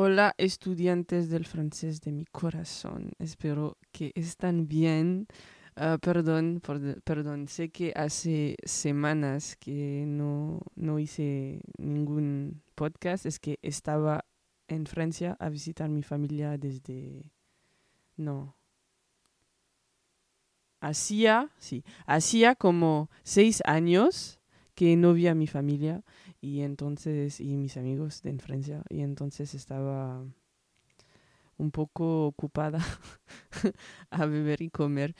Hola estudiantes del francés de mi corazón. Espero que están bien. Ah, perdón, perdón. Sé que hace semanas que no, no hice ningún podcast. Es que estaba en Francia a visitar mi familia desde... No. Hacía, sí, hacía como seis años que no vi a mi familia y entonces y mis amigos de en Francia y entonces estaba un poco ocupada a beber y comer.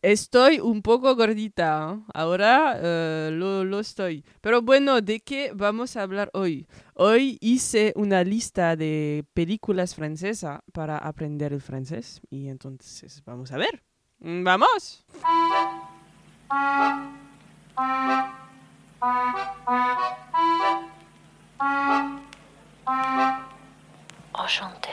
Estoy un poco gordita, ¿eh? ahora eh, lo, lo estoy. Pero bueno, ¿de qué vamos a hablar hoy? Hoy hice una lista de películas francesas para aprender el francés y entonces vamos a ver. Mm, ¡Vamos! Enchanté.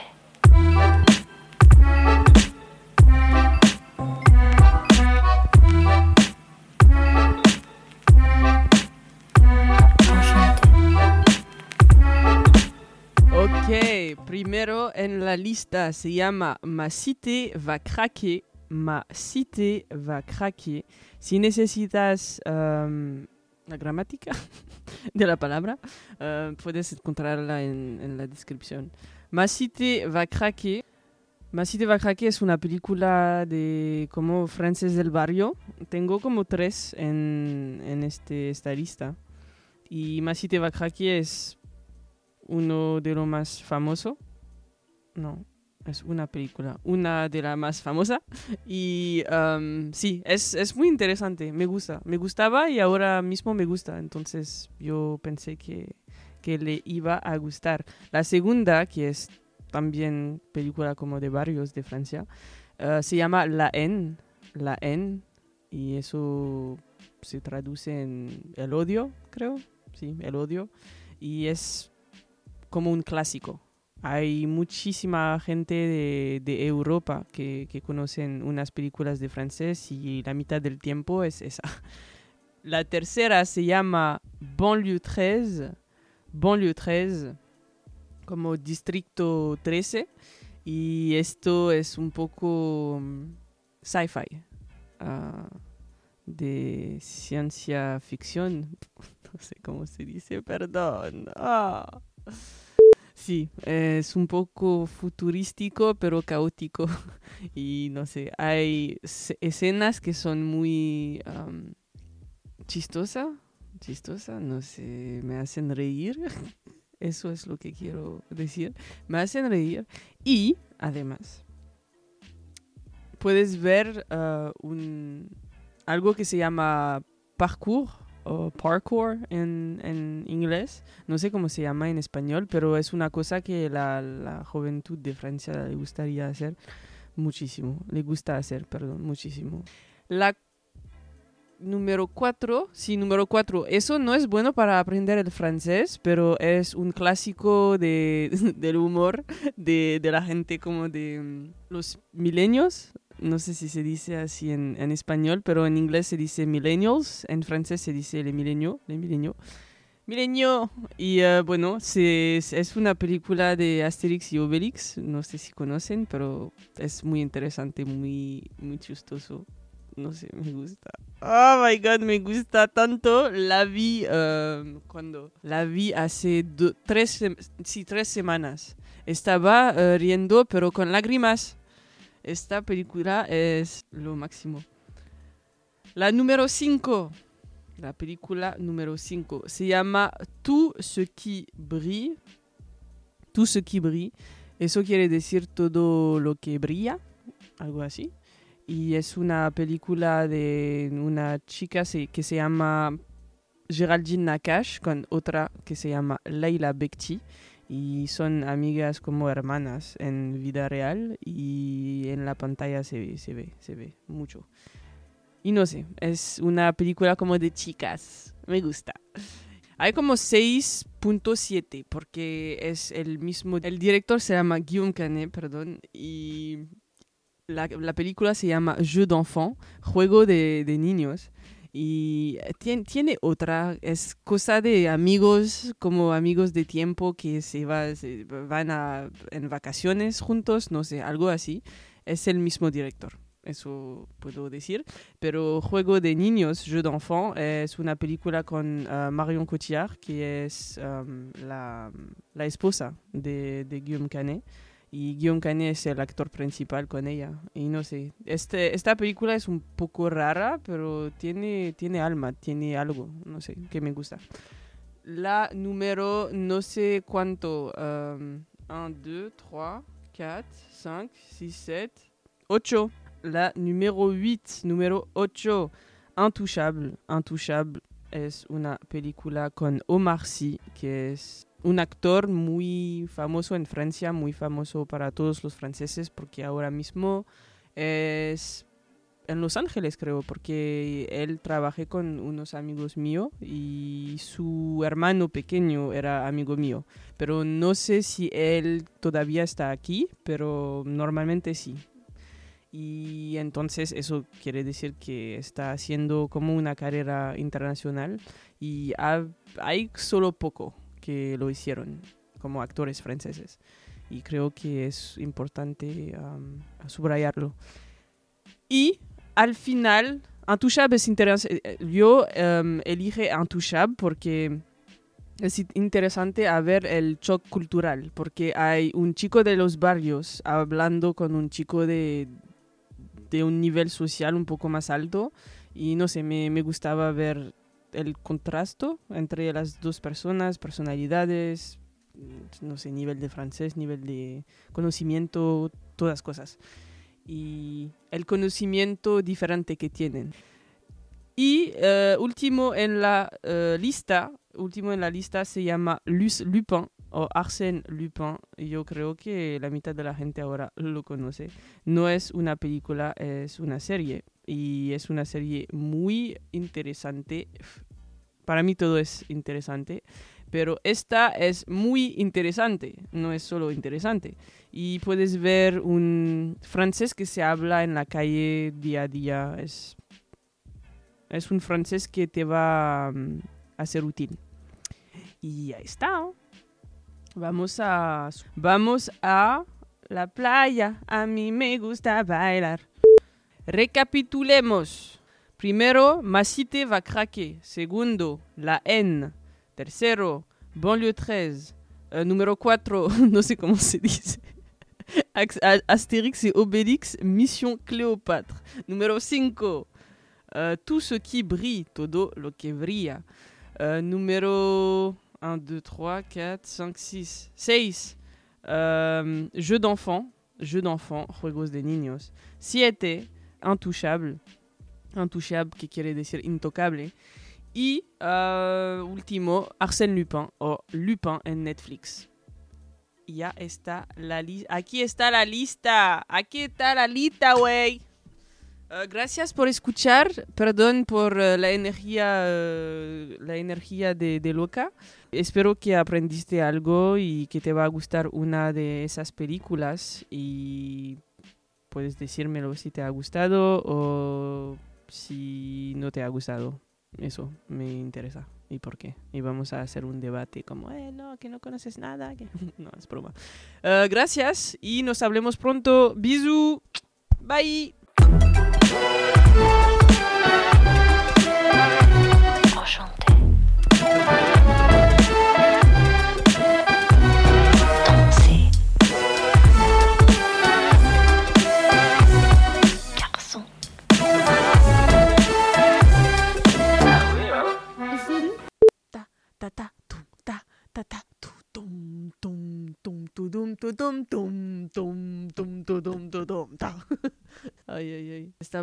Ok, primero en la lista se llama Ma cité va craquer. Ma cité va craquer. Si necesitas um, la gramática de la palabra, uh, puedes encontrarla en, en la descripción. Ma cité va craquer. Ma cité va craquer es una película de como francés del barrio. Tengo como tres en, en este, esta lista. Y Ma cité va craquer es uno de los más famosos. No, es una película, una de las más famosas. Y um, sí, es, es muy interesante, me gusta. Me gustaba y ahora mismo me gusta. Entonces yo pensé que, que le iba a gustar. La segunda, que es también película como de barrios de Francia, uh, se llama La Haine. La Haine. Y eso se traduce en el odio, creo. Sí, el odio. Y es como un clásico. Hay muchísima gente de, de Europa que, que conocen unas películas de francés y la mitad del tiempo es esa. La tercera se llama Banlieue 13, Banlieue 13, como Distrito 13. Y esto es un poco mm, sci-fi, ah, de ciencia ficción. No sé cómo se dice, perdón. Ah. Sí, es un poco futurístico, pero caótico. Y no sé, hay escenas que son muy am, chistosa, chistosa, no sé, me hacen reír. Eso es lo que quiero decir. Me hacen reír. Y además, puedes ver ah, un, algo que se llama parkour o parkour en, en inglés. No sé cómo se llama en español, pero es una cosa que la, la juventud de Francia le gustaría hacer muchísimo. Le gusta hacer, perdón, muchísimo. La número cuatro, sí, número cuatro. Eso no es bueno para aprender el francés, pero es un clásico de, del humor de, de la gente como de mm, los milenios. No sé si se dice así en, en español, pero en inglés se dice millennials, en francés se dice le milenio, le milenio. Milenio, y eh, bueno, se- es una película de Asterix y Obelix, no sé si conocen, pero es muy interesante, muy, muy chistoso. No sé, me gusta. Oh my god, me gusta tanto. La vi eh, cuando la vi hace tres, sí, tres semanas. Estaba eh, riendo, pero con lágrimas. Esta película es lo máximo. La número 5. La película número 5 se llama Tout ce qui brille. Tout ce qui brille. Eso quiere decir todo lo que brilla. Algo así. Y es una película de una chica que se llama Geraldine Nakash con otra que se llama Leila Bekti y son amigas como hermanas en vida real y en la pantalla se ve, se ve, se ve mucho. Y no sé, es una película como de chicas, me gusta. Hay como 6.7 porque es el mismo, el director se llama Guillaume Canet, perdón, y la, la película se llama Jeu d'enfant, juego de, niños. Y tiene, otra, es cosa de amigos, como amigos de tiempo que se, va, se van a, en vacaciones juntos, no sé, algo así. Es el mismo director eso puedo decir. Pero Juego de Niños, Jeu d'enfant, es una película con uh, Marion Cotillard, que es la, la, esposa de, de, Guillaume Canet. Y Guillaume Canet es el actor principal con ella. Y no sé, este, esta película es un poco rara, pero tiene, tiene alma, tiene algo, no sé, que me gusta. La número, no sé cuánto, 1, 2, 3, 4, 5, 6, 7, 8 la número 8, número 8, Intouchable. Intouchable es una película con Omar Sy, que es un actor muy famoso en Francia, muy famoso para todos los franceses, porque ahora mismo es en Los Ángeles, creo, porque él trabajé con unos amigos míos y su hermano pequeño era amigo mío. Pero no sé si él todavía está aquí, pero normalmente sí. Y entonces eso quiere decir que está haciendo como una carrera internacional y hay solo poco que lo hicieron como actores franceses. Y creo que es importante subrayarlo. Y al final, Intouchable es interesante. Eh, yo um, elige Intouchable porque es interesante a ver el shock cultural, porque hay un chico de los barrios hablando con un chico de, de un nivel social un poco más alto y no sé, me, me gustaba ver el contraste entre las dos personas, personalidades, no sé, nivel de francés, nivel de conocimiento, todas cosas. Y el conocimiento diferente que tienen. Y uh, último en la uh, lista, último en la lista se llama Luce Lupin o Arsène Lupin, yo creo que la mitad de la gente ahora lo conoce. No es una película, es una serie. Y es una serie muy interesante. Para mí todo es interesante. Pero esta es muy interesante, no es solo interesante. Y puedes ver un francés que se habla en la calle día a día. Es, es un francés que te va mm, a ser útil. Y ahí está. Vamos a, vamos a la playa. A mí me gusta bailar. Recapitulemos. Primero, ma cité va craquer. Segundo, la N. Tercero, banlieue 13. Uh, número 4, no sé cómo se dice. Astérix et Obélix, Mission Cléopâtre. Número 5, uh, tout ce qui brille, todo lo que brilla. Uh, número 1, 2, 3, 4, 5, 6, 6. Euh, jeu d'enfant, jeu d'enfant, juegos de niños. Siete, intouchable, intouchable, que quiere decir intocable. Y uh, último, Arsène Lupin o Lupin en Netflix. Ya está la lista. Aquí está la lista. Aquí está la lista, güey. Uh, gracias por escuchar. Perdón por uh, la energía, la energía de, de, loca. Espero que aprendiste algo y que te va a gustar una de esas películas. Y puedes decírmelo si te ha gustado o si no te ha gustado. Eso me interesa. ¿Y por qué? Y vamos a hacer un debate como, eh, no, que no conoces nada. No, es broma. gracias y nos hablemos pronto. Bisous. Bye.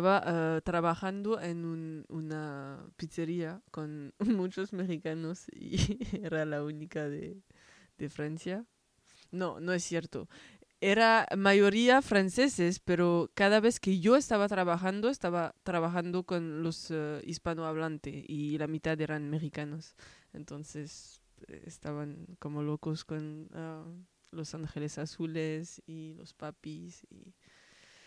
Estaba uh, trabajando en un, una pizzería con muchos mexicanos y era la única de, de Francia. No, no es cierto. Era mayoría franceses, pero cada vez que yo estaba trabajando, estaba trabajando con los uh, hispanohablantes y la mitad eran mexicanos. Entonces estaban como locos con uh, los ángeles azules y los papis y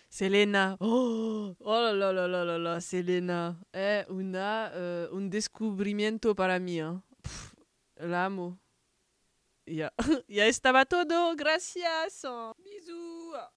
Selena. Oh, oh la la la la la, Selena. Es una, eh, un descubrimiento para mí. ¿eh? La amo. Ya, ya estaba todo. Gracias. Bisous.